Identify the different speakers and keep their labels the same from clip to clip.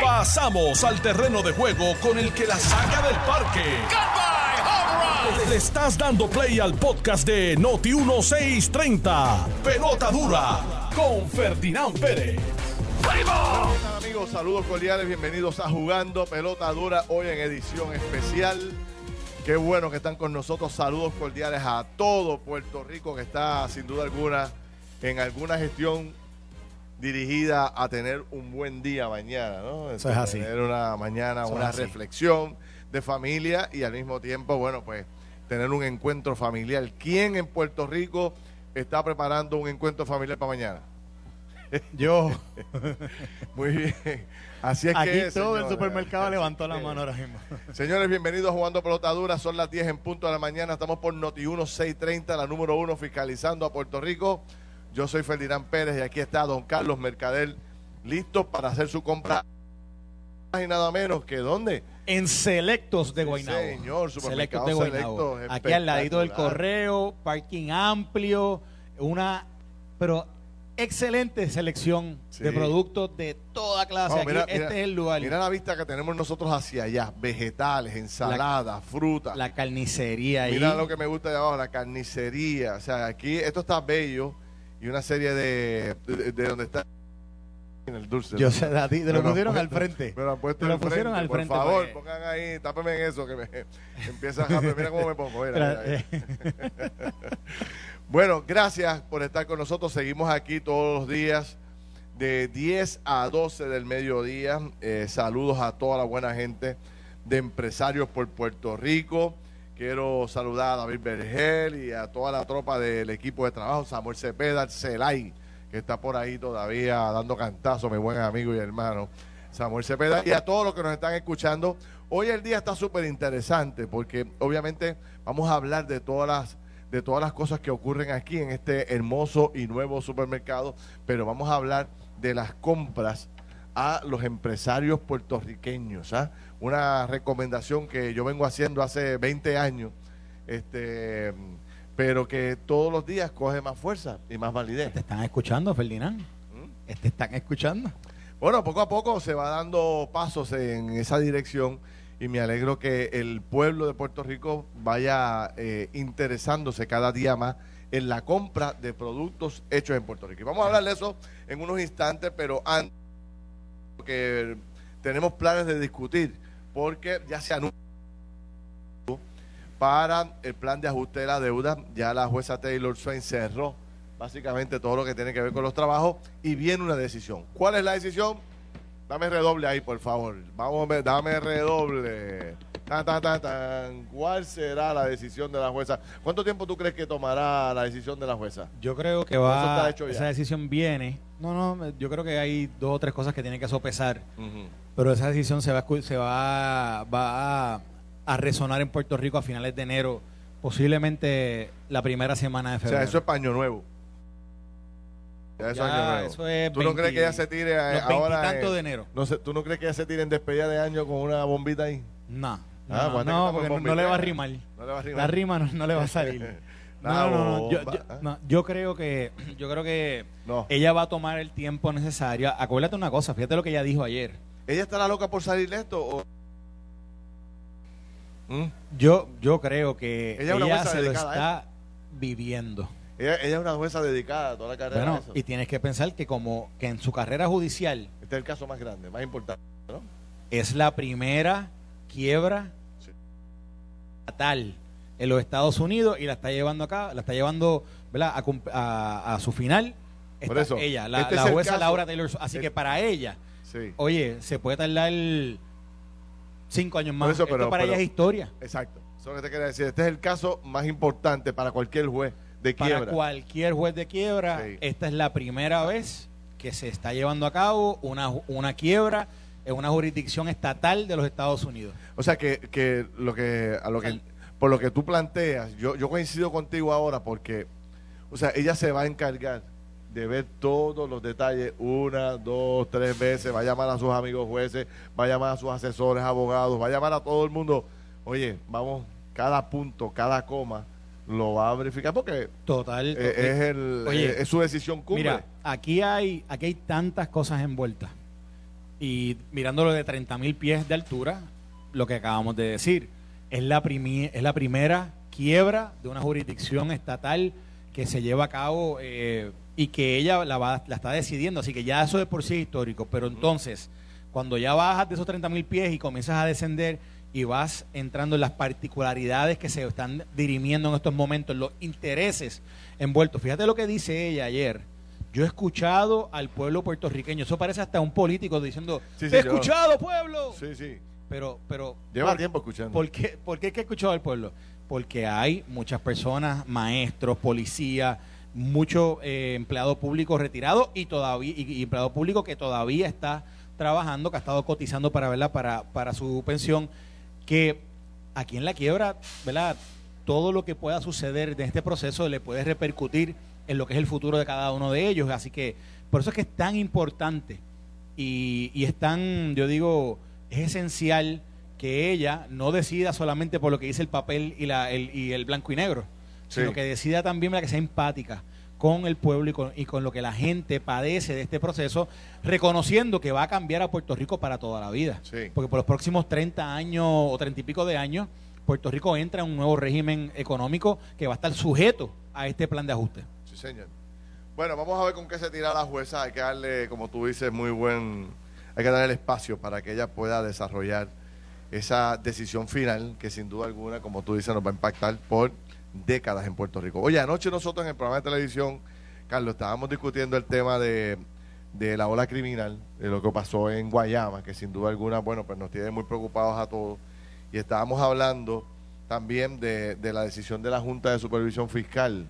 Speaker 1: Pasamos al terreno de juego con el que la saca del parque. Le estás dando play al podcast de Noti 1630. Pelota dura con Ferdinand Pérez.
Speaker 2: Hola amigos, saludos cordiales, bienvenidos a Jugando Pelota Dura, hoy en edición especial. Qué bueno que están con nosotros, saludos cordiales a todo Puerto Rico que está sin duda alguna en alguna gestión dirigida a tener un buen día mañana, ¿no?
Speaker 3: Eso es así.
Speaker 2: Tener una mañana,
Speaker 3: Eso
Speaker 2: una reflexión de familia y al mismo tiempo, bueno, pues tener un encuentro familiar. ¿Quién en Puerto Rico está preparando un encuentro familiar para mañana?
Speaker 3: Yo,
Speaker 2: Muy bien. Así es
Speaker 3: aquí
Speaker 2: que
Speaker 3: todo el supermercado levantó la mano ahora mismo.
Speaker 2: Señores, bienvenidos a Jugando Pelota Dura. Son las 10 en punto de la mañana. Estamos por Noti 1630, la número uno, fiscalizando a Puerto Rico. Yo soy Ferdinand Pérez y aquí está don Carlos Mercader, listo para hacer su compra. Y nada menos que ¿dónde?
Speaker 3: En Selectos de
Speaker 2: Sí,
Speaker 3: Guaynabo.
Speaker 2: señor,
Speaker 3: Selectos de Guaynabo.
Speaker 2: Selectos,
Speaker 3: Aquí al ladito del correo, parking amplio, una, pero excelente selección
Speaker 2: Sí.
Speaker 3: de productos de toda clase.
Speaker 2: Vamos,
Speaker 3: Aquí,
Speaker 2: mira,
Speaker 3: este
Speaker 2: mira,
Speaker 3: es el lugar.
Speaker 2: Mira la vista que tenemos nosotros hacia allá. Vegetales, ensaladas, frutas.
Speaker 3: la carnicería ahí.
Speaker 2: Mira lo que me gusta de abajo, la carnicería. O sea, aquí esto está bello y una serie de, de, de donde está en el dulce.
Speaker 3: Yo sé, a ti, te lo pusieron al frente.
Speaker 2: Me lo han puesto
Speaker 3: lo
Speaker 2: al
Speaker 3: pusieron
Speaker 2: frente. Por favor,
Speaker 3: pues.
Speaker 2: pongan ahí, tápeme en eso que me empieza a. Mira cómo me pongo. mira, mira, mira. Bueno, gracias por estar con nosotros. Seguimos aquí todos los días de 10 a 12 del mediodía. Eh, saludos a toda la buena gente de empresarios por Puerto Rico. Quiero saludar a David Bergel y a toda la tropa del equipo de trabajo, Samuel Cepeda, Celay, que está por ahí todavía dando cantazo, mi buen amigo y hermano Samuel Cepeda, y a todos los que nos están escuchando. Hoy el día está súper interesante porque obviamente vamos a hablar de todas las de todas las cosas que ocurren aquí en este hermoso y nuevo supermercado, pero vamos a hablar de las compras a los empresarios puertorriqueños. ¿ah? Una recomendación que yo vengo haciendo hace 20 años, este, pero que todos los días coge más fuerza y más validez.
Speaker 3: ¿Te están escuchando, Ferdinand?
Speaker 2: ¿Mm?
Speaker 3: ¿Te están escuchando?
Speaker 2: Bueno, poco a poco se va dando pasos en esa dirección y me alegro que el pueblo de Puerto Rico vaya eh, interesándose cada día más en la compra de productos hechos en Puerto Rico. Y vamos a hablar de eso en unos instantes, pero antes que tenemos planes de discutir, porque ya se anunció para el plan de ajuste de la deuda, ya la jueza Taylor Swain cerró básicamente todo lo que tiene que ver con los trabajos y viene una decisión. ¿Cuál es la decisión? Dame redoble ahí, por favor. Vamos dame redoble. Tan, tan, tan, tan. ¿Cuál será la decisión de la jueza? ¿Cuánto tiempo tú crees que tomará la decisión de la jueza?
Speaker 3: Yo creo que va.
Speaker 2: ya.
Speaker 3: Esa decisión viene. No, no, yo creo que hay dos o tres cosas que tienen que sopesar. Pero esa decisión se va, se va, va a, a resonar en Puerto Rico a finales de enero, posiblemente la primera semana de
Speaker 2: O
Speaker 3: febrero.
Speaker 2: sea, eso es paño nuevo. Ya eso
Speaker 3: Ya,
Speaker 2: es año nuevo.
Speaker 3: eso es
Speaker 2: ¿Tú no
Speaker 3: 20
Speaker 2: crees que ella se tire ahora? eh,
Speaker 3: de enero.
Speaker 2: No sé, ¿Tú no crees que ella se tire en despedida de año con una bombita ahí?
Speaker 3: No,
Speaker 2: Ah,
Speaker 3: no, porque no, no le va a rimar.
Speaker 2: No le va a rimar.
Speaker 3: La rima no, no le va a salir. No, no, no, yo,
Speaker 2: ¿eh?
Speaker 3: no, yo creo que yo creo que ella va a tomar el tiempo necesario. Acuérdate una cosa, fíjate lo que ella dijo ayer.
Speaker 2: ¿Ella estará loca por salir de esto? O... ¿Mm?
Speaker 3: Yo yo creo que
Speaker 2: Ella
Speaker 3: se lo está viviendo.
Speaker 2: Ella, ella es una jueza dedicada a toda la carrera.
Speaker 3: Bueno,
Speaker 2: a eso.
Speaker 3: y tienes que pensar que como que en su carrera judicial
Speaker 2: Este es el caso más grande, más importante. ¿no?
Speaker 3: es la primera quiebra. Estatal en los Estados Unidos y la está llevando acá, la está llevando ¿verdad? a, cum- a- a su final.
Speaker 2: Por eso,
Speaker 3: ella, la,
Speaker 2: este
Speaker 3: la jueza
Speaker 2: caso-
Speaker 3: Laura Taylor. Así que para ella,
Speaker 2: Sí,
Speaker 3: oye, se puede tardar cinco años más.
Speaker 2: eso,
Speaker 3: Esto
Speaker 2: pero-
Speaker 3: para
Speaker 2: pero-
Speaker 3: ella es historia.
Speaker 2: exacto. Eso es lo que te quería decir. Este es el caso más importante para cualquier juez de
Speaker 3: Para
Speaker 2: quiebra.
Speaker 3: cualquier juez de quiebra,
Speaker 2: Sí.
Speaker 3: esta es la primera vez que se está llevando a cabo una quiebra en una jurisdicción estatal de los Estados Unidos.
Speaker 2: O sea que, que lo que a lo que por lo que tú planteas, yo, yo coincido contigo ahora porque, o sea, ella se va a encargar de ver todos los detalles una, dos, tres veces, va a llamar a sus amigos jueces, va a llamar a sus asesores, abogados, va a llamar a todo el mundo. Oye, vamos, cada punto, cada coma, lo va a verificar porque
Speaker 3: Total.
Speaker 2: eh, es, el,
Speaker 3: Oye,
Speaker 2: es su decisión cumbre.
Speaker 3: Mira, aquí hay, aquí hay tantas cosas envueltas Y mirándolo de 30 mil pies de altura, lo que acabamos de decir, es la, es la primera quiebra de una jurisdicción estatal que se lleva a cabo eh, y que ella la, la está decidiendo. Así que ya eso de por sí es histórico. Pero entonces, cuando ya bajas de esos 30 mil pies y comienzas a descender y vas entrando en las particularidades que se están dirimiendo en estos momentos, los intereses envueltos. Fíjate lo que dice ella ayer. Yo he escuchado al pueblo puertorriqueño. Eso parece hasta un político diciendo, he escuchado, pueblo.
Speaker 2: Sí, sí.
Speaker 3: Pero, pero
Speaker 2: Lleva tiempo escuchando.
Speaker 3: ¿por qué, ¿Por qué he escuchado al pueblo? Porque hay muchas personas, maestros, policías, mucho eh, empleado público retirado y todavía y, empleado público que todavía está trabajando, que ha estado cotizando para verla para, para su pensión, que aquí en la quiebra, ¿verdad? Todo lo que pueda suceder de este proceso le puede repercutir en lo que es el futuro de cada uno de ellos. Así que por eso es que es tan importante y, y es tan, yo digo, es esencial que ella no decida solamente por lo que dice el papel y, la, el, y el blanco y negro, sino que decida también que sea empática con el pueblo y con, y con, lo que la gente padece de este proceso, reconociendo que va a cambiar a Puerto Rico para toda la vida. Porque por los próximos 30 años o 30 y pico de años, Puerto Rico entra en un nuevo régimen económico que va a estar sujeto a este plan de ajuste.
Speaker 2: Sí, señor. Bueno, vamos a ver con qué se tira la jueza. Hay que darle, como tú dices, muy buen hay que darle el espacio para que ella pueda desarrollar esa decisión final que sin duda alguna, como tú dices, nos va a impactar por décadas en Puerto Rico. Oye, anoche nosotros en el programa de televisión, Carlos, estábamos discutiendo el tema de, la ola criminal, de lo que pasó en Guayama, que sin duda alguna, bueno, pues nos tiene muy preocupados a todos. Y estábamos hablando también de, la decisión de la Junta de Supervisión Fiscal,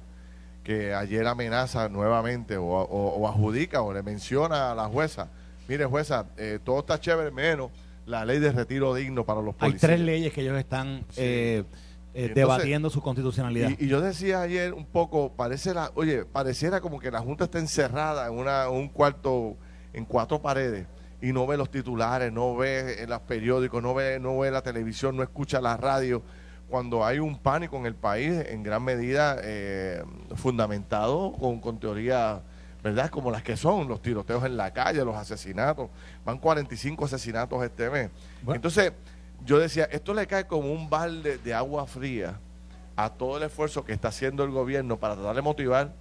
Speaker 2: que ayer amenaza nuevamente o, o adjudica o le menciona a la jueza mire jueza, eh, todo está chévere menos la ley de retiro digno para los policías.
Speaker 3: Hay tres leyes que ellos están eh, eh, debatiendo su constitucionalidad.
Speaker 2: Y, yo decía ayer un poco, parece la, oye, pareciera como que la Junta está encerrada en una, un cuarto, en cuatro paredes y no ve los titulares, no ve en los periódicos, no ve, no ve la televisión, no escucha la radio, cuando hay un pánico en el país, en gran medida fundamentado con, con teoría ¿verdad? Como las que son, los tiroteos en la calle, los asesinatos. Van 45 asesinatos este mes. Entonces, yo decía, esto le cae como un balde de agua fría a todo el esfuerzo que está haciendo el gobierno para tratar de motivar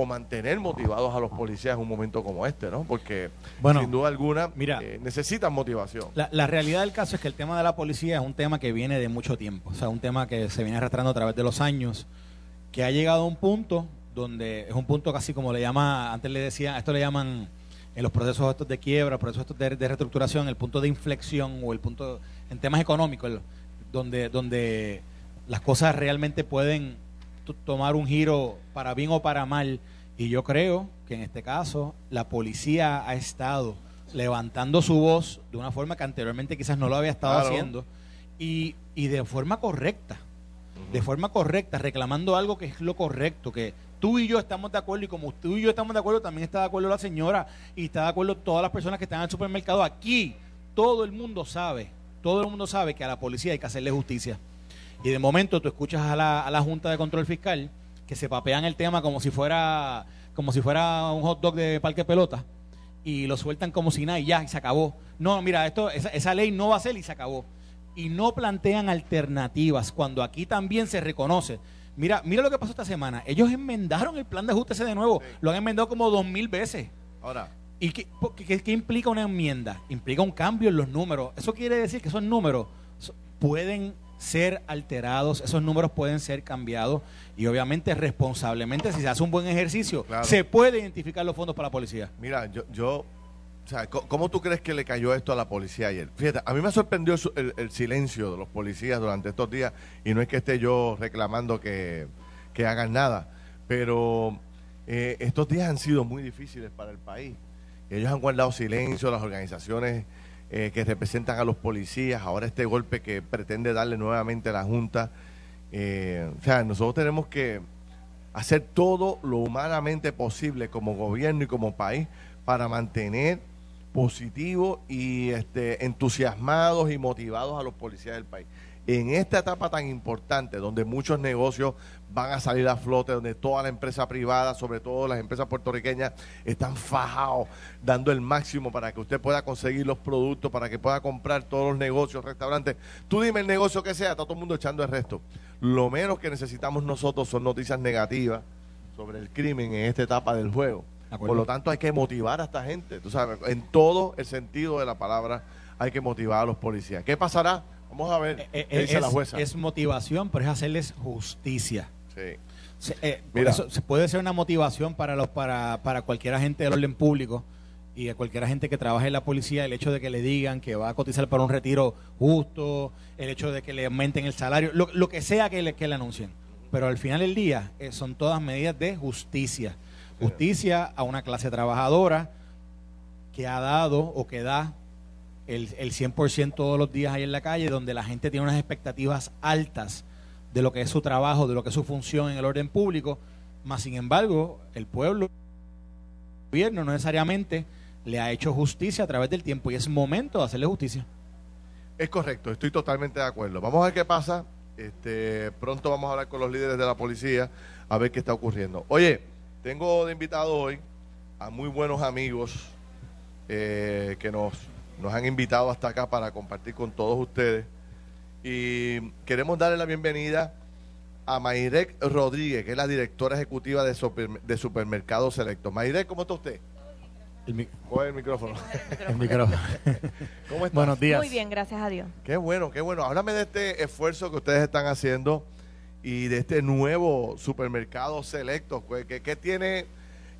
Speaker 2: o mantener motivados a los policías en un momento como este, ¿no? Porque sin duda alguna mira, eh, necesitan motivación.
Speaker 3: La, la, realidad del caso es que el tema de la policía es un tema que viene de mucho tiempo, o sea, un tema que se viene arrastrando a través de los años, que ha llegado a un punto donde es un punto casi como le llama, antes le decía, esto le llaman en los procesos estos de quiebra, procesos estos de, reestructuración, el punto de inflexión o el punto en temas económicos, donde, donde las cosas realmente pueden tomar un giro para bien o para mal. Y yo creo que en este caso la policía ha estado levantando su voz de una forma que anteriormente quizás no lo había estado haciendo y, y de forma correcta, de forma correcta, reclamando algo que es lo correcto, que tú y yo estamos de acuerdo y como tú y yo estamos de acuerdo, también está de acuerdo la señora y está de acuerdo todas las personas que están en el supermercado. Aquí todo el mundo sabe, todo el mundo sabe que a la policía hay que hacerle justicia. Y de momento tú escuchas a la, a la Junta de Control Fiscal que se papean el tema como si fuera como si fuera un hot dog de parque pelota y lo sueltan como si nada y ya, y se acabó. No, mira, esto esa, esa ley no va a ser y se acabó. Y no plantean alternativas cuando aquí también se reconoce Mira, mira lo que pasó esta semana. Ellos enmendaron el plan de ajuste ese de nuevo. Lo han enmendado como dos mil veces.
Speaker 2: Ahora.
Speaker 3: ¿Y qué, qué, implica una enmienda? Implica un cambio en los números. Eso quiere decir que esos números pueden ser alterados, esos números pueden ser cambiados y obviamente responsablemente, si se hace un buen ejercicio, se puede identificar los fondos para la policía.
Speaker 2: Mira, yo, yo o sea, ¿cómo tú crees que le cayó esto a la policía ayer? Fíjate, a mí me sorprendió el, silencio de los policías durante estos días y no es que esté yo reclamando que, hagan nada, pero eh, estos días han sido muy difíciles para el país. Ellos han guardado silencio, las organizaciones eh, que representan a los policías, ahora este golpe que pretende darle nuevamente a la Junta. Eh, o sea, nosotros tenemos que hacer todo lo humanamente posible como gobierno y como país para mantener positivos y este, entusiasmados y motivados a los policías del país. En esta etapa tan importante, donde muchos negocios van a salir a flote, donde toda la empresa privada, sobre todo las empresas puertorriqueñas, están fajados, dando el máximo para que usted pueda conseguir los productos, para que pueda comprar todos los negocios, restaurantes. Tú dime el negocio que sea, está todo el mundo echando el resto. Lo menos que necesitamos nosotros son noticias negativas sobre el crimen en esta etapa del juego. Por lo tanto, hay que motivar a esta gente, tú sabes, en todo el sentido de la palabra, hay que motivar a los policías. ¿Qué pasará? Vamos a ver
Speaker 3: eh, eh, dice es, la jueza. Es motivación, pero es hacerles justicia.
Speaker 2: Sí.
Speaker 3: Se, eh, se puede ser una motivación para los para, para cualquier agente del orden público y a cualquier agente que trabaje en la policía el hecho de que le digan que va a cotizar para un retiro justo, el hecho de que le aumenten el salario, lo, que sea que le, que le anuncien. Pero al final del día son todas medidas de justicia. Justicia a una clase trabajadora que ha dado o que da el, el 100% todos los días ahí en la calle, donde la gente tiene unas expectativas altas de lo que es su trabajo, de lo que es su función en el orden público, más sin embargo, el pueblo, el gobierno no necesariamente le ha hecho justicia a través del tiempo y es momento de hacerle justicia.
Speaker 2: Es correcto, estoy totalmente de acuerdo. Vamos a ver qué pasa. Este, pronto vamos a hablar con los líderes de la policía a ver qué está ocurriendo. Oye, tengo de invitado hoy a muy buenos amigos eh, que nos nos han invitado hasta acá para compartir con todos ustedes. Y queremos darle la bienvenida a Mayrek Rodríguez, que es la directora ejecutiva de, de Supermercados Selectos. Mayrek, ¿cómo está usted?
Speaker 3: El,
Speaker 2: el micrófono.
Speaker 3: el micrófono.
Speaker 2: ¿Cómo estás?
Speaker 3: Buenos días.
Speaker 4: Muy bien, gracias a Dios.
Speaker 2: Qué bueno, qué bueno. Háblame de este esfuerzo que ustedes están haciendo y de este nuevo supermercado selecto. ¿Qué, qué tiene,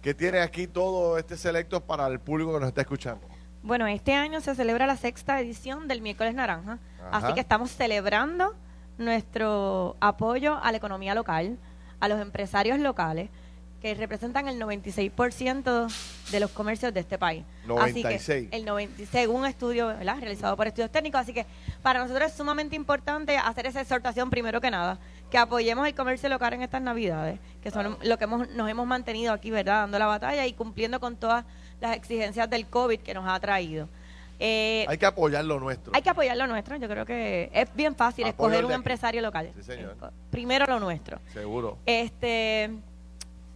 Speaker 2: qué tiene aquí todo este selecto para el público que nos está escuchando?
Speaker 4: Bueno, este año se celebra la sexta edición del miércoles naranja, así que estamos celebrando nuestro apoyo a la economía local, a los empresarios locales, que representan el 96% de los comercios de este país.
Speaker 2: 96.
Speaker 4: Así que el 96, según un estudio realizado por estudios técnicos, así que para nosotros es sumamente importante hacer esa exhortación primero que nada, que apoyemos el comercio local en estas Navidades, que son lo que hemos, nos hemos mantenido aquí, ¿verdad? Dando la batalla y cumpliendo con todas las exigencias del COVID que nos ha traído.
Speaker 2: Eh, hay que apoyar lo nuestro.
Speaker 4: Hay que apoyar lo nuestro. Yo creo que es bien fácil escoger un empresario local.
Speaker 2: Sí, señor.
Speaker 4: Primero lo nuestro.
Speaker 2: Seguro.
Speaker 4: Este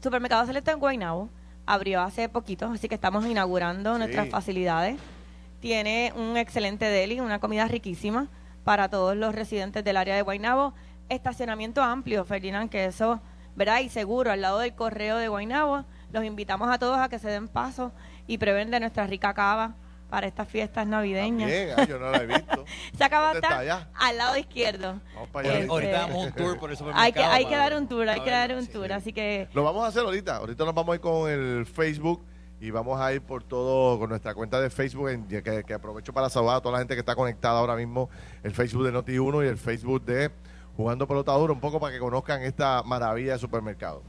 Speaker 4: Supermercado Selecto en Guaynabo abrió hace poquito, así que estamos inaugurando nuestras facilidades. Tiene un excelente deli, una comida riquísima para todos los residentes del área de Guaynabo. Estacionamiento amplio, Ferdinand, que eso, ¿verdad? Y seguro, al lado del correo de Guaynabo. Los invitamos a todos a que se den paso y prevén de nuestra rica cava para estas fiestas navideñas.
Speaker 2: Bien, ay, yo no la he visto.
Speaker 4: Se acaba está al lado izquierdo.
Speaker 3: Vamos para allá. Este, ahorita damos un tour por el supermercado.
Speaker 4: Hay que, hay que dar un tour, hay que dar un tour, así que...
Speaker 2: Lo vamos a hacer ahorita. Ahorita nos vamos a ir con el Facebook y vamos a ir por todo con nuestra cuenta de Facebook, en, que, que, aprovecho para saludar a toda la gente que está conectada ahora mismo, el Facebook de Noti1 y el Facebook de Jugando Pelota un poco para que conozcan esta maravilla de supermercado.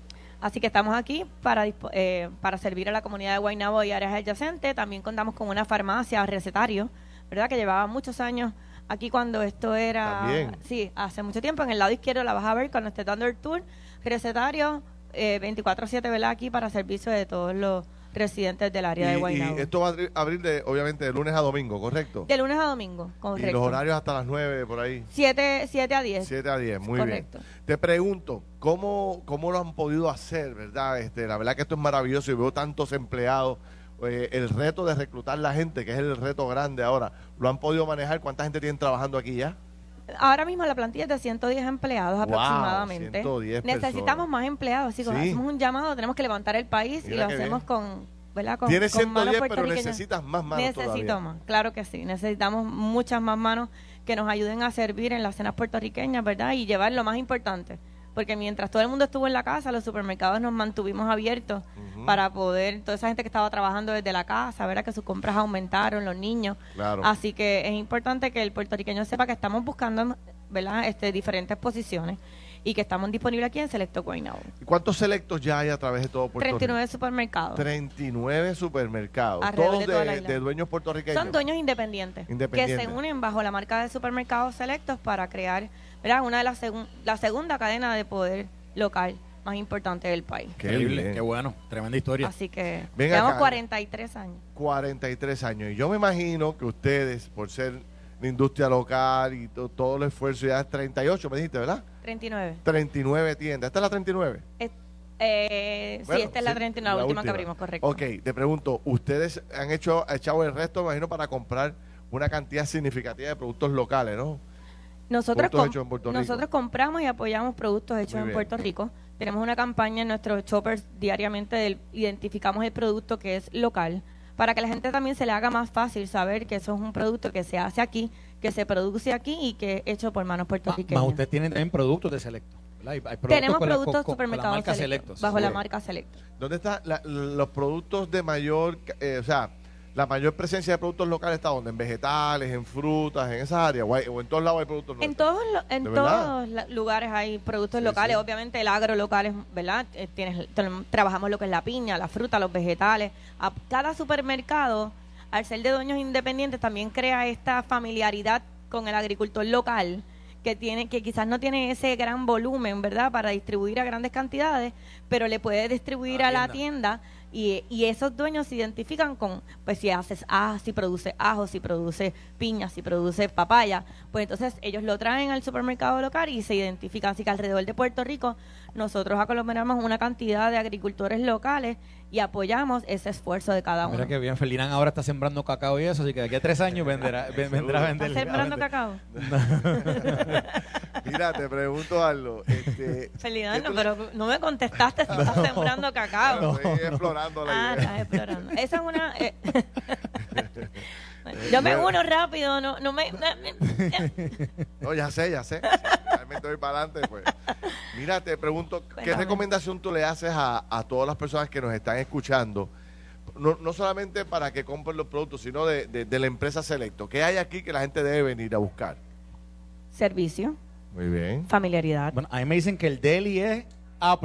Speaker 4: Así que estamos aquí para, eh, para servir a la comunidad de Guaynabo y áreas adyacentes. También contamos con una farmacia recetario, ¿verdad? Que llevaba muchos años aquí cuando esto era... Sí, hace mucho tiempo. En el lado izquierdo la vas a ver cuando esté dando el tour. Recetario eh, 24-7, ¿verdad? Aquí para servicio de todos los residentes del área de Guaynabo.
Speaker 2: Y esto va a abrir de, obviamente de lunes a domingo, ¿correcto?
Speaker 4: De lunes a domingo, correcto.
Speaker 2: Y los horarios hasta las 9 por ahí.
Speaker 4: 7, 7 a 10.
Speaker 2: 7 a 10, muy correcto. bien. Te pregunto, ¿cómo, ¿cómo lo han podido hacer, verdad? Este, la verdad que esto es maravilloso y veo tantos empleados. Eh, el reto de reclutar la gente, que es el reto grande ahora, ¿lo han podido manejar? ¿Cuánta gente tienen trabajando aquí ya?
Speaker 4: Ahora mismo la plantilla es de 110 empleados aproximadamente.
Speaker 2: 110
Speaker 4: Necesitamos más empleados, así que hacemos un llamado, tenemos que levantar el país y lo hacemos con
Speaker 2: Tienes 110, pero necesitas más manos
Speaker 4: Necesito más, claro que sí. Necesitamos muchas más manos que nos ayuden a servir en las cenas puertorriqueñas, ¿verdad? Y llevar lo más importante. Porque mientras todo el mundo estuvo en la casa, los supermercados nos mantuvimos abiertos para poder, toda esa gente que estaba trabajando desde la casa, ¿verdad? Que sus compras aumentaron, los niños. Así que es importante que el puertorriqueño sepa que estamos buscando, ¿verdad? Este, diferentes posiciones y que estamos disponibles aquí en Selecto Guaynabo.
Speaker 2: ¿Cuántos selectos ya hay a través de todo Puerto
Speaker 4: 39 supermercados.
Speaker 2: 39 supermercados. todos de, dueños puertorriqueños.
Speaker 4: Son dueños independientes, que se unen bajo la marca de supermercados selectos para crear ¿verdad? una de las la segunda cadena de poder local más importante del país.
Speaker 3: Qué, qué bueno, tremenda historia.
Speaker 4: Así que llevamos 43 años.
Speaker 2: 43 años. Y yo me imagino que ustedes, por ser la industria local y todo el esfuerzo. Ya es 38, me dijiste, ¿verdad?
Speaker 4: 39.
Speaker 2: 39 tiendas. ¿Esta es la 39?
Speaker 4: Eh, sí, esta es la 39, la, última, que abrimos, correcto.
Speaker 2: Ok, te pregunto, ¿ustedes han hecho echado el resto, imagino, para comprar una cantidad significativa de productos locales, ¿no?
Speaker 4: Nosotros, nosotros compramos y apoyamos productos hechos en Puerto Rico. Tenemos una campaña en nuestros shoppers diariamente, del, identificamos el producto que es local, para que la gente también se le haga más fácil saber que eso es un producto que se hace aquí, que se produce aquí y que es hecho por manos puertorriqueñas.
Speaker 3: Más ustedes tienen también productos de Selecto.
Speaker 4: Tenemos productos supermercados bajo la marca Selecto.
Speaker 2: ¿Dónde están los productos de mayor, eh, o sea, la mayor presencia de productos locales está donde? ¿En vegetales, en frutas, en esas áreas? ¿O, en todos lados hay productos locales?
Speaker 4: En todos, en todos lugares hay productos locales. Obviamente el agro local es, ¿verdad? Eh, tienes, trabajamos lo que es la piña, la fruta, los vegetales. A cada supermercado, al ser de dueños independientes, también crea esta familiaridad con el agricultor local que tiene que quizás no tiene ese gran volumen, ¿verdad? Para distribuir a grandes cantidades, pero le puede distribuir a la tienda y, y, esos dueños se identifican con, pues si haces ah, si produce ajo, si produce piña, si produce papaya, pues entonces ellos lo traen al supermercado local y se identifican. Así que alrededor de Puerto Rico nosotros aglomeramos una cantidad de agricultores locales y apoyamos ese esfuerzo de cada uno.
Speaker 3: Mira que bien, Felirán ahora está sembrando cacao y eso, así que de aquí a tres años venderá, vendrá a vender.
Speaker 4: ¿Está sembrando cacao?
Speaker 2: Mira, te pregunto algo. Este,
Speaker 4: Felirán, no, pero no me contestaste si estás sembrando cacao.
Speaker 2: estoy explorando la
Speaker 4: ah, estás explorando. Esa es una... Eh, yo me uno rápido, no, no me...
Speaker 2: No, ya sé, ya sé. Realmente voy para adelante, pues. Mira, te pregunto, ¿qué recomendación tú le haces a, a, todas las personas que nos están escuchando? No, no solamente para que compren los productos, sino de, de, la empresa Selecto. ¿Qué hay aquí que la gente debe venir a buscar?
Speaker 4: Servicio.
Speaker 2: Muy bien.
Speaker 4: Familiaridad.
Speaker 3: Bueno, a mí me dicen que el deli es A+.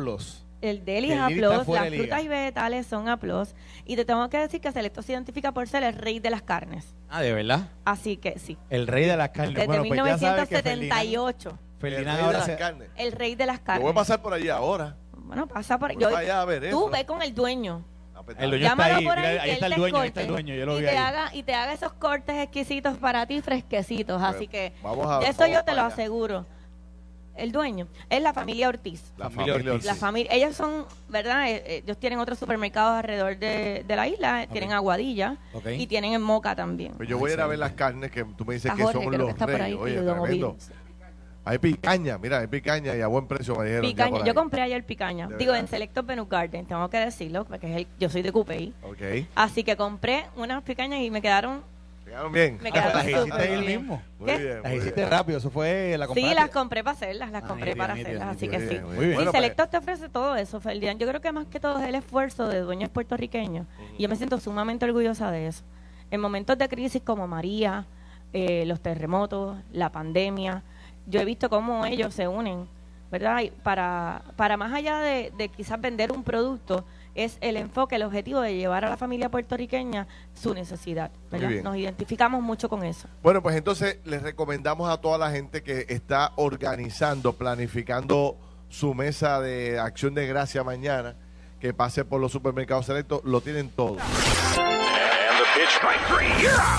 Speaker 4: El deli es A+, las frutas y vegetales son A+, y te tengo que decir que Selecto se identifica por ser el rey de las carnes.
Speaker 3: Ah, ¿de verdad?
Speaker 4: Así que sí.
Speaker 3: El rey de las carnes.
Speaker 4: Desde bueno, 1978.
Speaker 2: Pues el rey de las carnes.
Speaker 4: El rey de las carnes.
Speaker 2: Yo voy a pasar por allí ahora.
Speaker 4: Bueno, pasa por allí. a ver Tú ve con el dueño.
Speaker 3: Ah, pues el dueño está ahí, por ahí, ahí está el dueño, ahí está el dueño, yo lo
Speaker 4: y
Speaker 3: vi te
Speaker 4: Haga, y te haga esos cortes exquisitos para ti, fresquecitos. Pues, así que eso yo te lo aseguro el dueño, es la familia Ortiz.
Speaker 2: La familia Ortiz.
Speaker 4: La familia, ellos son, ¿verdad? Eh, eh, ellos tienen otros supermercados alrededor de, la isla, tienen Aguadilla y tienen en Moca también.
Speaker 2: Pues yo voy a ir a ver las carnes que tú me dices que son los reyes. Oye, tremendo. Hay picaña, mira, hay picaña y a buen precio me dijeron.
Speaker 4: Picaña, yo compré ayer picaña. Digo, en Selecto Venus Garden, tengo que decirlo, porque yo soy de Coupey.
Speaker 2: Okay.
Speaker 4: Así que compré unas picañas y me quedaron
Speaker 2: quedaron bien.
Speaker 4: Me quedaron
Speaker 3: las hiciste ahí mismo.
Speaker 2: Muy bien,
Speaker 3: las hiciste rápido, eso fue la
Speaker 4: Sí, las compré para hacerlas, las compré para hacerlas, así que sí. Muy bien. Y Selecto te ofrece todo eso, Ferdinand. Yo creo que más que todo es el esfuerzo de dueños puertorriqueños. Y yo me siento sumamente orgullosa de eso. En momentos de crisis como María, eh, los terremotos, la pandemia, yo he visto cómo ellos se unen, ¿verdad? para, para más allá de, de quizás vender un producto, es el enfoque, el objetivo de llevar a la familia puertorriqueña su necesidad. Nos identificamos mucho con eso.
Speaker 2: Bueno, pues entonces les recomendamos a toda la gente que está organizando, planificando su mesa de acción de gracia mañana, que pase por los supermercados selectos, lo tienen todo.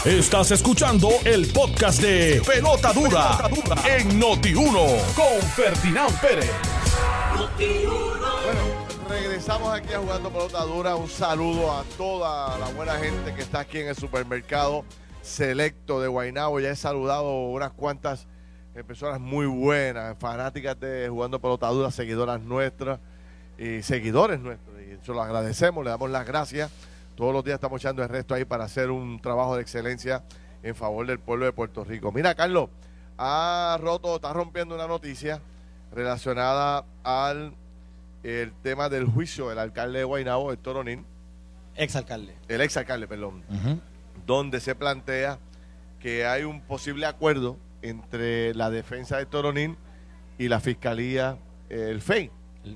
Speaker 1: Estás escuchando el podcast de Pelota Dura, en Noti1 con Ferdinand Pérez.
Speaker 2: Bueno, regresamos aquí a Jugando Pelota Dura. Un saludo a toda la buena gente que está aquí en el supermercado selecto de Guaynabo. Ya he saludado unas cuantas personas muy buenas, fanáticas de Jugando Pelota Dura, seguidoras nuestras y seguidores nuestros. Y eso lo agradecemos, le damos las gracias. Todos los días estamos echando el resto ahí para hacer un trabajo de excelencia en favor del pueblo de Puerto Rico. Mira, Carlos, ha roto, está rompiendo una noticia relacionada al el tema del juicio del alcalde de Guaynabo, Héctor O'Neill.
Speaker 3: Exalcalde.
Speaker 2: El exalcalde, perdón. Donde se plantea que hay un posible acuerdo entre la defensa de Toronín y la fiscalía, el FEI.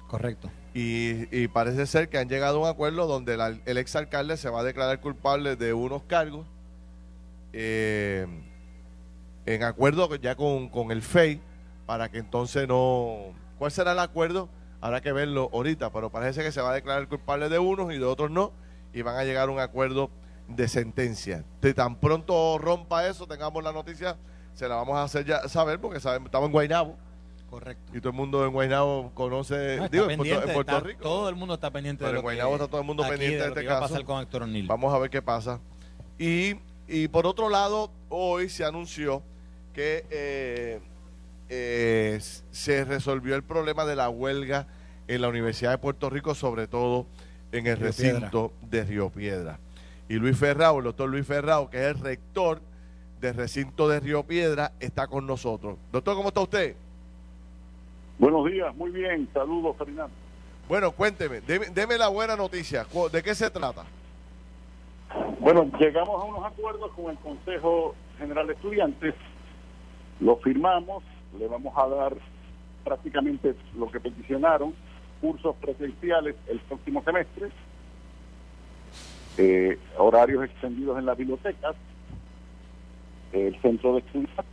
Speaker 3: Correcto.
Speaker 2: Y, parece ser que han llegado a un acuerdo donde el exalcalde se va a declarar culpable de unos cargos eh, en acuerdo ya con, con el FEI para que entonces no... ¿Cuál será el acuerdo? Habrá que verlo ahorita, pero parece que se va a declarar culpable de unos y de otros no, y van a llegar a un acuerdo de sentencia. De tan pronto rompa eso, tengamos la noticia, se la vamos a hacer ya saber porque sabemos, estamos en Guaynabo.
Speaker 3: Correcto.
Speaker 2: Y todo el mundo en Guaynabo conoce, digo, en Puerto, Rico.
Speaker 3: Todo el mundo está pendiente de
Speaker 2: lo en Guaynabo está todo el mundo pendiente de, este caso.
Speaker 3: con
Speaker 2: Vamos a ver qué pasa. Y, y por otro lado, hoy se anunció que eh, eh, se resolvió el problema de la huelga en la Universidad de Puerto Rico, sobre todo en el recinto de Río Piedra. Y Luis Ferrao, el doctor Luis Ferrao, que es el rector del recinto de Río Piedra, está con nosotros. Doctor, ¿cómo está usted?
Speaker 5: Buenos días, muy bien. Saludos, Fernando.
Speaker 2: Bueno, cuénteme, deme, la buena noticia. ¿De qué se trata?
Speaker 5: Bueno, llegamos a unos acuerdos con el Consejo General de Estudiantes, lo firmamos, le vamos a dar prácticamente lo que peticionaron, cursos presenciales el próximo semestre, eh, horarios extendidos en las bibliotecas, el centro de estudiantes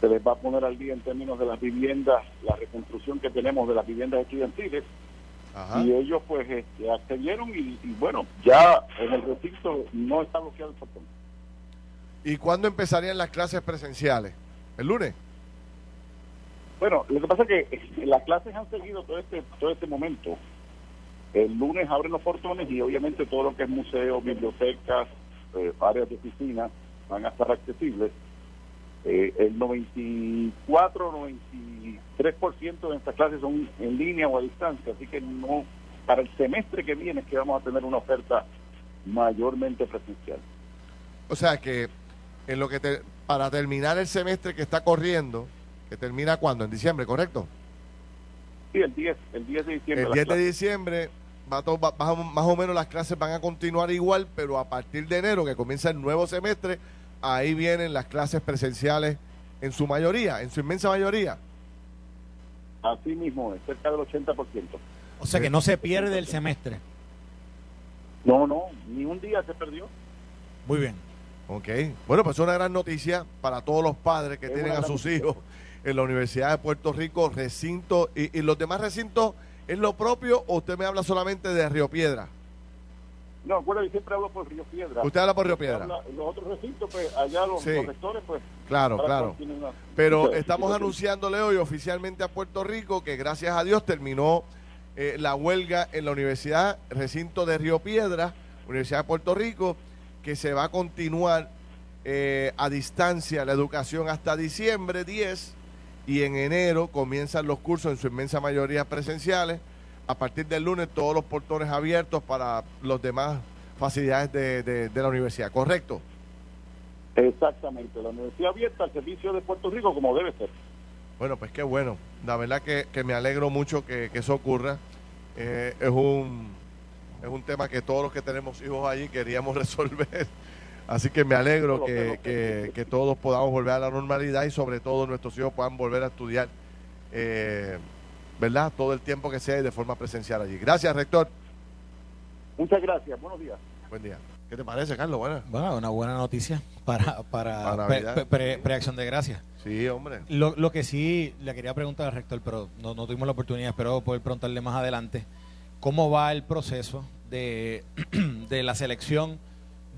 Speaker 5: se les va a poner al día en términos de las viviendas, la reconstrucción que tenemos de las viviendas estudiantiles. Y ellos pues este, accedieron y, bueno, ya en el recinto no está bloqueado el portón.
Speaker 2: ¿Y cuándo empezarían las clases presenciales? ¿El lunes?
Speaker 5: Bueno, lo que pasa es que eh, las clases han seguido todo este, todo este momento. El lunes abren los portones y obviamente todo lo que es museo, bibliotecas, eh, áreas de oficina van a estar accesibles eh, el 94 93% de estas clases son en línea o a distancia, así que no para el semestre que viene es que vamos a tener una oferta mayormente presencial.
Speaker 2: O sea que en lo que para terminar el semestre que está corriendo, que termina cuando en diciembre, ¿correcto?
Speaker 5: Sí, el 10, el 10 de diciembre.
Speaker 2: El 10 de diciembre va todo, más o menos las clases van a continuar igual, pero a partir de enero que comienza el nuevo semestre ahí vienen las clases presenciales en su mayoría, en su inmensa mayoría.
Speaker 5: Así mismo es, cerca del 80%.
Speaker 3: O sea que no se pierde el semestre.
Speaker 5: No, no, ni un día se perdió.
Speaker 3: Muy bien.
Speaker 2: Ok, bueno, pues es una gran noticia para todos los padres que tienen a sus hijos en la Universidad de Puerto Rico, recinto, y, y los demás recintos, ¿es lo propio o usted me habla solamente de Río Piedra?
Speaker 5: No, acuérdate, siempre hablo por Río Piedra.
Speaker 2: Usted habla por Río Piedra.
Speaker 5: los otros recintos, pues allá los, rectores, pues.
Speaker 2: Claro, claro. Pero estamos anunciándole hoy oficialmente a Puerto Rico que gracias a Dios terminó eh, la huelga en la Universidad, recinto de Río Piedra, Universidad de Puerto Rico, que se va a continuar eh, a distancia la educación hasta diciembre 10 y en enero comienzan los cursos en su inmensa mayoría presenciales a partir del lunes todos los portones abiertos para los demás facilidades de, la universidad, ¿correcto?
Speaker 5: Exactamente, la universidad abierta al servicio de Puerto Rico como debe ser.
Speaker 2: Bueno, pues qué bueno. La verdad que, me alegro mucho que, eso ocurra. Eh, es un es un tema que todos los que tenemos hijos allí queríamos resolver. Así que me alegro que, que, todos podamos volver a la normalidad y sobre todo nuestros hijos puedan volver a estudiar. Eh, ¿verdad? Todo el tiempo que sea y de forma presencial allí. Gracias, rector.
Speaker 5: Muchas gracias. Buenos días.
Speaker 2: Buen día. ¿Qué te parece, Carlos?
Speaker 3: Bueno, bueno una buena noticia para, para, preacción de gracias.
Speaker 2: Sí, hombre.
Speaker 3: Lo, lo, que sí le quería preguntar al rector, pero no, no tuvimos la oportunidad, espero poder preguntarle más adelante, ¿cómo va el proceso de, de la selección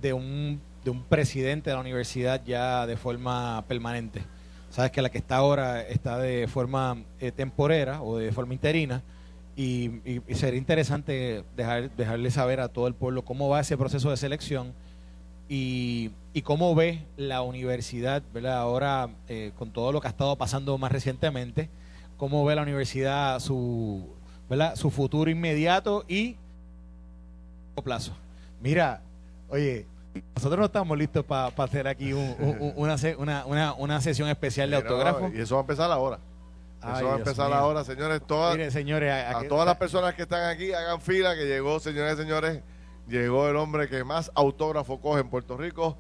Speaker 3: de un, de un presidente de la universidad ya de forma permanente? Sabes que la que está ahora está de forma eh, temporera o de forma interina y, sería interesante dejar, dejarle saber a todo el pueblo cómo va ese proceso de selección y, cómo ve la universidad, ¿verdad? Ahora eh, con todo lo que ha estado pasando más recientemente, cómo ve la universidad su, ¿verdad? su futuro inmediato y plazo. Mira, oye, nosotros no estamos listos para hacer aquí una, una, una, sesión especial de autógrafo.
Speaker 2: y eso va a empezar ahora. eso va a empezar ahora, señores. Todas,
Speaker 3: señores,
Speaker 2: a, todas las personas que están aquí, hagan fila, que llegó, señores y señores, llegó el hombre que más autógrafo coge en Puerto Rico,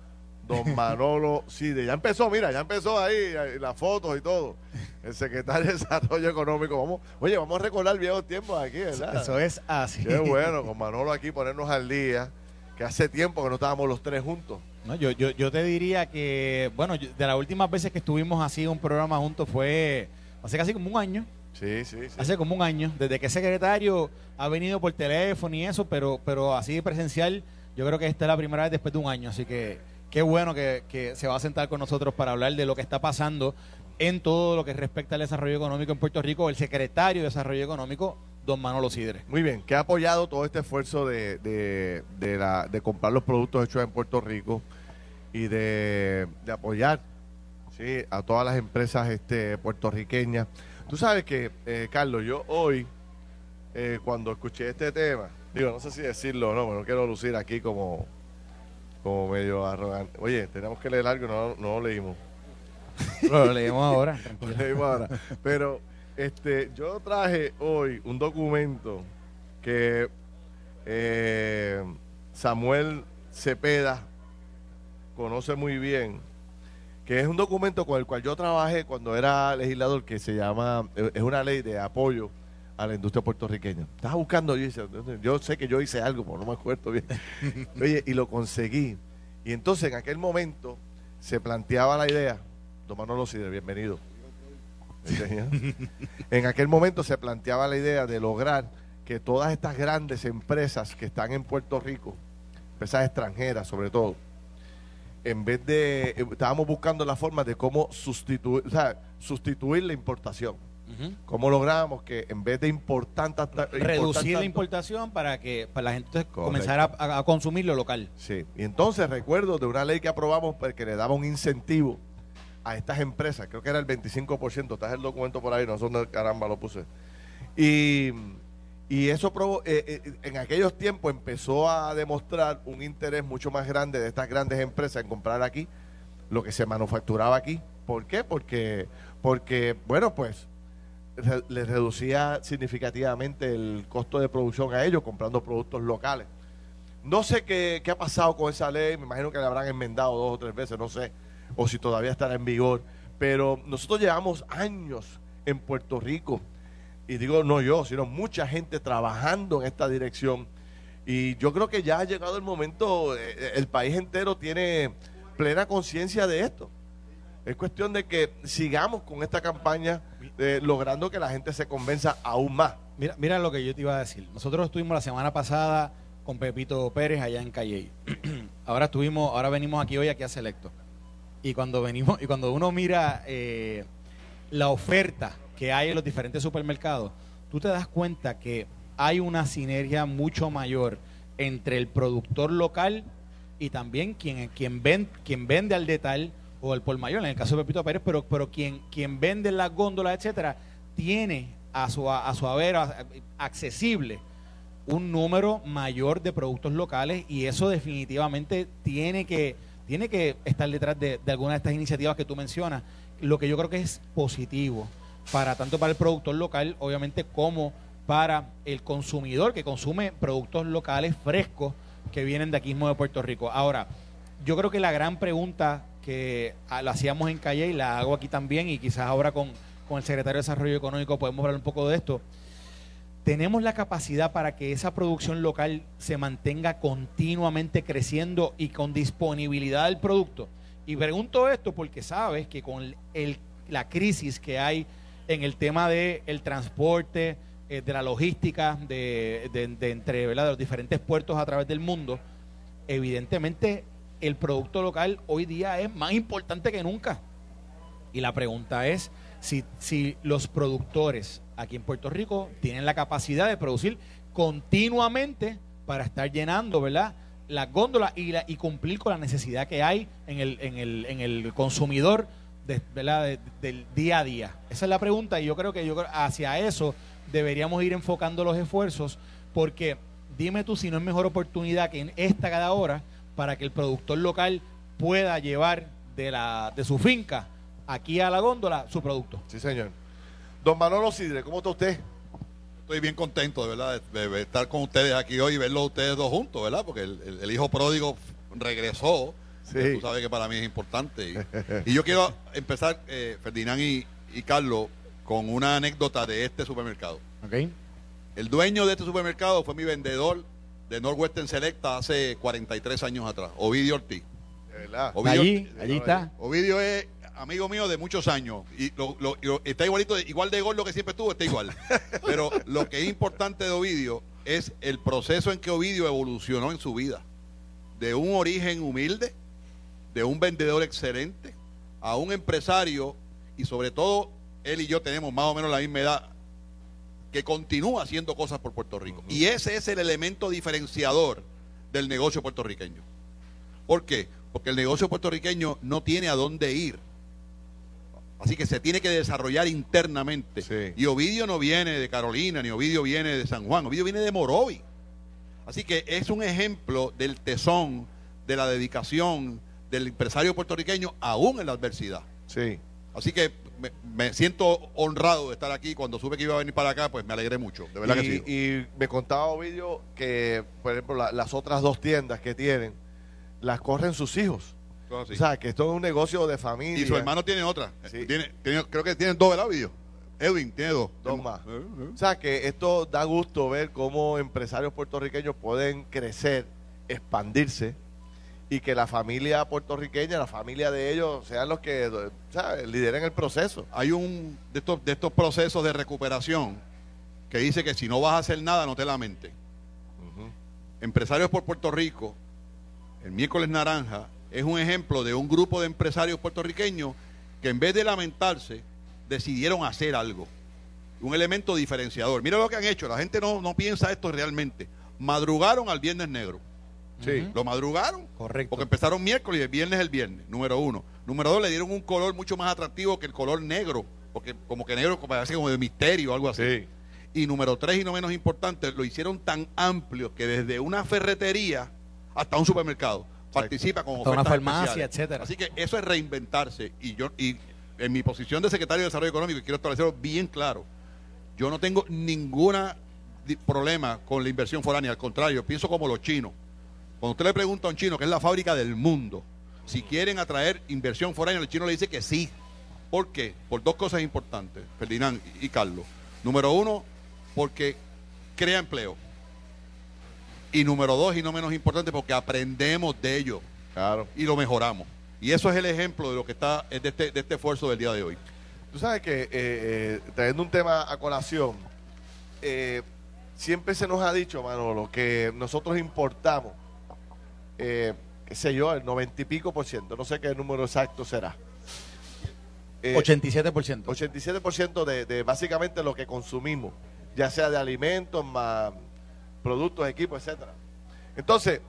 Speaker 2: don Manolo Cide. Ya empezó, mira, ya empezó ahí, las fotos y todo. El secretario de Desarrollo Económico. Vamos, oye, vamos a recordar viejos tiempos aquí, ¿verdad?
Speaker 3: Eso es así.
Speaker 2: Qué bueno, con Manolo aquí ponernos al día que hace tiempo que no estábamos los tres juntos.
Speaker 3: No, yo, yo, yo te diría que, bueno, de las últimas veces que estuvimos así en un programa juntos fue hace casi como un año.
Speaker 2: Sí, sí, sí.
Speaker 3: Hace como un año, desde que el secretario ha venido por teléfono y eso, pero, pero así presencial Yo creo que esta es la primera vez después de un año, así que qué bueno que, que se va a sentar con nosotros para hablar de lo que está pasando en todo lo que respecta al desarrollo económico en Puerto Rico, el secretario de Desarrollo Económico, don Manolo Sidre.
Speaker 2: Muy bien, que ha apoyado todo este esfuerzo de, de, de, la, de comprar los productos hechos en Puerto Rico y de, de apoyar ¿sí? a todas las empresas este, puertorriqueñas. Tú sabes que, eh, Carlos, yo hoy, eh, cuando escuché este tema, digo, no sé si decirlo o no, pero no quiero lucir aquí como, como medio arrogante. Oye, tenemos que leer algo, no, no lo leímos.
Speaker 3: lo leímos ahora.
Speaker 2: lo leímos ahora. Pero este, yo traje hoy un documento que eh, Samuel Cepeda conoce muy bien, que es un documento con el cual yo trabajé cuando era legislador, que se llama, es una ley de apoyo a la industria puertorriqueña. Estaba buscando, yo, yo sé que yo hice algo, pero no me acuerdo bien. Oye, y lo conseguí. Y entonces en aquel momento se planteaba la idea, don Manolo bienvenido. En aquel momento se planteaba la idea de lograr que todas estas grandes empresas que están en Puerto Rico, empresas extranjeras sobre todo, en vez de, eh, estábamos buscando la forma de cómo sustituir, o sea, sustituir la importación. ¿Cómo logramos que en vez de importar
Speaker 3: reducir la importación para que para la gente comenzara a, consumir lo local?
Speaker 2: Sí, y entonces recuerdo de una ley que aprobamos pues, que le daba un incentivo a estas empresas, creo que era el 25%, está el documento por ahí, no sé dónde caramba lo puse. Y, y eso probó, eh, eh, en aquellos tiempos empezó a demostrar un interés mucho más grande de estas grandes empresas en comprar aquí lo que se manufacturaba aquí. ¿Por qué? Porque, porque bueno, pues les reducía significativamente el costo de producción a ellos comprando productos locales. No sé qué, qué ha pasado con esa ley, me imagino que la habrán enmendado dos o tres veces, no sé, o si todavía estará en vigor, pero nosotros llevamos años en Puerto Rico, y digo no yo, sino mucha gente trabajando en esta dirección, y yo creo que ya ha llegado el momento, eh, el país entero tiene plena conciencia de esto. Es cuestión de que sigamos con esta campaña, eh, logrando que la gente se convenza aún más.
Speaker 3: Mira, mira lo que yo te iba a decir. Nosotros estuvimos la semana pasada con Pepito Pérez allá en Calle. ahora estuvimos, ahora venimos aquí hoy aquí a Selecto. Y cuando venimos, y cuando uno mira eh, la oferta que hay en los diferentes supermercados, tú te das cuenta que hay una sinergia mucho mayor entre el productor local y también quien, quien, ven, quien vende al detalle o el por mayor, en el caso de Pepito Pérez, pero, pero quien, quien vende las góndolas, etcétera, tiene a su, a, su haber accesible un número mayor de productos locales y eso definitivamente tiene que, tiene que estar detrás de, de alguna de estas iniciativas que tú mencionas. Lo que yo creo que es positivo para tanto para el productor local, obviamente, como para el consumidor que consume productos locales frescos que vienen de aquí mismo de Puerto Rico. Ahora, yo creo que la gran pregunta que ah, lo hacíamos en Calle y la hago aquí también y quizás ahora con, con el secretario de Desarrollo Económico podemos hablar un poco de esto. ¿Tenemos la capacidad para que esa producción local se mantenga continuamente creciendo y con disponibilidad del producto? Y pregunto esto porque sabes que con el, la crisis que hay en el tema del el transporte, eh, de la logística, de, de, entre ¿verdad? de los diferentes puertos a través del mundo, evidentemente el producto local hoy día es más importante que nunca. Y la pregunta es si, si los productores aquí en Puerto Rico tienen la capacidad de producir continuamente para estar llenando, ¿verdad? Las góndolas y, cumplir con la necesidad que hay en el, consumidor del día a día. Esa es la pregunta y yo creo que yo hacia eso deberíamos ir enfocando los esfuerzos porque dime tú si no es mejor oportunidad que en esta cada hora para que el productor local pueda llevar de, la, de su finca aquí a la góndola su producto.
Speaker 2: Sí, señor. Don Manolo Sidre, ¿cómo está usted?
Speaker 6: Estoy bien contento, de verdad, de, estar con ustedes aquí hoy y verlos ustedes dos juntos, ¿verdad? Porque el, hijo pródigo regresó. Sí. Tú sabes que para mí es importante. Y, yo quiero empezar, eh, Ferdinand y, y, Carlos, con una anécdota de este supermercado.
Speaker 3: Okay.
Speaker 6: El dueño de este supermercado fue mi vendedor de Northwestern Selecta hace 43 años atrás, Ovidio Ortiz.
Speaker 3: De verdad. allí, allí está.
Speaker 6: Ovidio es amigo mío de muchos años y, está igualito, igual de gordo que siempre estuvo, está igual. Pero lo que es importante de Ovidio es el proceso en que Ovidio evolucionó en su vida. de un origen humilde, de un vendedor excelente, a un empresario y sobre todo él y yo tenemos más o menos la misma edad que continúa haciendo cosas por Puerto Rico. Y ese es el elemento diferenciador del negocio puertorriqueño. ¿Por qué? Porque el negocio puertorriqueño no tiene a dónde ir. Así que se tiene que desarrollar internamente. Y Ovidio no viene de Carolina, ni Ovidio viene de San Juan, Ovidio viene de Morovi. Así que es un ejemplo del tesón, de la dedicación del empresario puertorriqueño, aún en la adversidad.
Speaker 2: Sí.
Speaker 6: Así que me, siento honrado de estar aquí. Cuando supe que iba a venir para acá, pues me alegré mucho. De verdad
Speaker 2: y,
Speaker 6: que sí.
Speaker 2: Y me contaba Ovidio que, por ejemplo, las otras dos tiendas que tienen, las corren sus hijos. O sea, que esto es un negocio de familia.
Speaker 6: Y su hermano tiene otra. Tiene, creo que tienen dos, ¿verdad, Ovidio? Edwin tiene dos.
Speaker 2: Dos más. Eh, eh. O sea, que esto da gusto ver cómo empresarios puertorriqueños pueden crecer, expandirse y que la familia puertorriqueña, la familia de ellos, sean los que lideren el proceso.
Speaker 6: Hay un de estos, de estos procesos de recuperación que dice que si no vas a hacer nada, no te lamentes. Empresarios por Puerto Rico, el miércoles naranja, es un ejemplo de un grupo de empresarios puertorriqueños que en vez de lamentarse, decidieron hacer algo. Un elemento diferenciador. Mira lo que han hecho, la gente no, no piensa esto realmente. Madrugaron al Viernes Negro Sí. Lo madrugaron.
Speaker 3: Correcto.
Speaker 6: Porque empezaron miércoles y el viernes el viernes, número uno. Número dos, le dieron un color mucho más atractivo que el color negro, porque como que negro parece como de misterio o algo así. Y número tres, y no menos importante, lo hicieron tan amplio que desde una ferretería hasta un supermercado participa con
Speaker 3: una farmacia, etcétera.
Speaker 6: Así que eso es reinventarse. Y yo, y en mi posición de secretario de Desarrollo Económico, quiero establecerlo bien claro, yo no tengo ningún problema con la inversión foránea, al contrario, pienso como los chinos cuando usted le pregunta a un chino, que es la fábrica del mundo, si quieren atraer inversión foránea, el chino le dice que sí. ¿Por qué? Por dos cosas importantes, Ferdinand y Carlos. Número uno, porque crea empleo. Y número dos, y no menos importante, porque aprendemos de ello.
Speaker 2: Claro.
Speaker 6: Y lo mejoramos. Y eso es el ejemplo de lo que está de este, de este esfuerzo del día de hoy.
Speaker 2: Tú sabes que, eh, eh, trayendo un tema a colación, eh, siempre se nos ha dicho, Manolo, que nosotros importamos eh, qué sé yo, el noventa y pico por ciento, no sé qué número exacto será.
Speaker 3: 87%.
Speaker 2: 87% de, de básicamente lo que consumimos, ya sea de alimentos, más productos, equipos, etcétera. Entonces,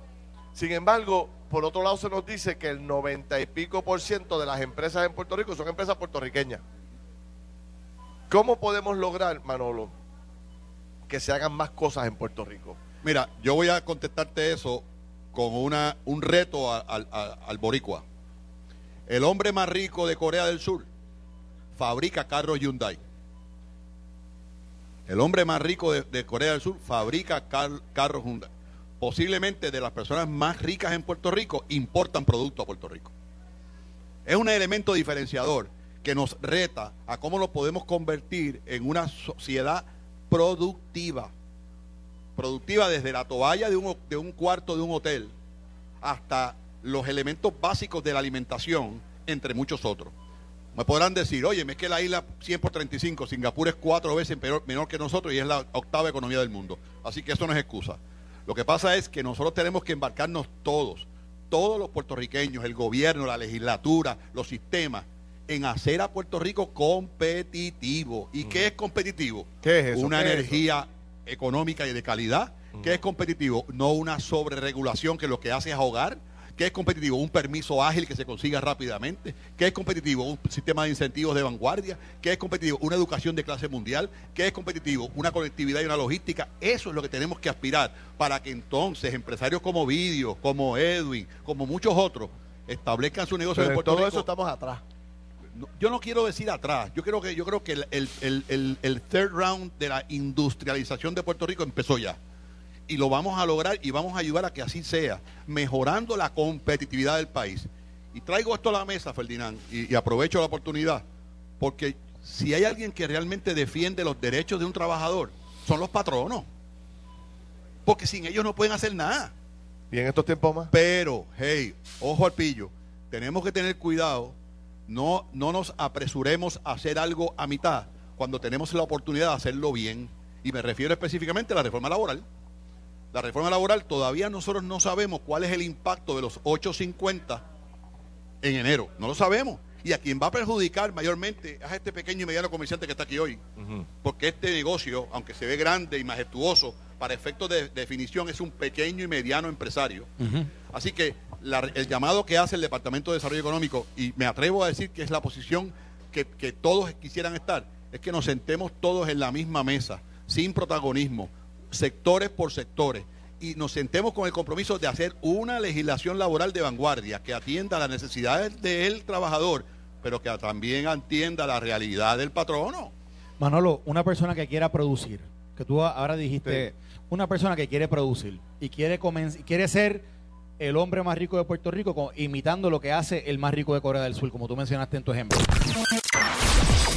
Speaker 2: sin embargo, por otro lado se nos dice que el noventa y pico por ciento de las empresas en Puerto Rico son empresas puertorriqueñas. ¿Cómo podemos lograr, Manolo, que se hagan más cosas en Puerto Rico?
Speaker 6: Mira, yo voy a contestarte eso con una, un reto al boricua. El hombre más rico de Corea del Sur fabrica carros Hyundai. El hombre más rico de, Corea del Sur fabrica carros Hyundai. Posiblemente de las personas más ricas en Puerto Rico importan productos a Puerto Rico. Es un elemento diferenciador que nos reta a cómo lo podemos convertir en una sociedad productiva productiva desde la toalla de un cuarto de un hotel hasta los elementos básicos de la alimentación, entre muchos otros. Me podrán decir, oye, es que la isla 100 por 35, Singapur es cuatro veces menor que nosotros y es la octava economía del mundo. Así que eso no es excusa. Lo que pasa es que nosotros tenemos que embarcarnos todos, todos los puertorriqueños, el gobierno, la legislatura, los sistemas, en hacer a Puerto Rico competitivo. ¿Y qué es competitivo?
Speaker 2: ¿Qué es eso?
Speaker 6: Una energía económica y de calidad, que es competitivo, no una sobreregulación que lo que hace es ahogar, que es competitivo, un permiso ágil que se consiga rápidamente, que es competitivo, un sistema de incentivos de vanguardia, que es competitivo, una educación de clase mundial, que es competitivo, una conectividad y una logística, eso es lo que tenemos que aspirar para que entonces empresarios como Video, como Edwin, como muchos otros, establezcan su negocio
Speaker 2: en Puerto todo eso estamos atrás.
Speaker 6: Yo no quiero decir atrás, yo creo que, yo creo que el, third round de la industrialización de Puerto Rico empezó ya. Y lo vamos a lograr y vamos a ayudar a que así sea, mejorando la competitividad del país. Y traigo esto a la mesa, Ferdinand, y, y aprovecho la oportunidad, porque si hay alguien que realmente defiende los derechos de un trabajador, son los patronos. Porque sin ellos no pueden hacer nada.
Speaker 2: ¿Y en estos tiempos más?
Speaker 6: Pero, hey, ojo al pillo, tenemos que tener cuidado no, no nos apresuremos a hacer algo a mitad cuando tenemos la oportunidad de hacerlo bien. Y me refiero específicamente a la reforma laboral. La reforma laboral, todavía nosotros no sabemos cuál es el impacto de los 850 en enero. No lo sabemos. Y a quien va a perjudicar mayormente es a este pequeño y mediano comerciante que está aquí hoy. Porque este negocio, aunque se ve grande y majestuoso, para efectos de, definición es un pequeño y mediano empresario. Así que el llamado que hace el Departamento de Desarrollo Económico, y me atrevo a decir que es la posición que, que todos quisieran estar, es que nos sentemos todos en la misma mesa, sin protagonismo, sectores por sectores y nos sentemos con el compromiso de hacer una legislación laboral de vanguardia que atienda las necesidades del trabajador, pero que también atienda la realidad del patrono.
Speaker 3: Manolo, una persona que quiera producir, que tú ahora dijiste, una persona que quiere producir y quiere, quiere ser el hombre más rico de Puerto Rico, imitando lo que hace el más rico de Corea del Sur, como tú mencionaste en tu ejemplo.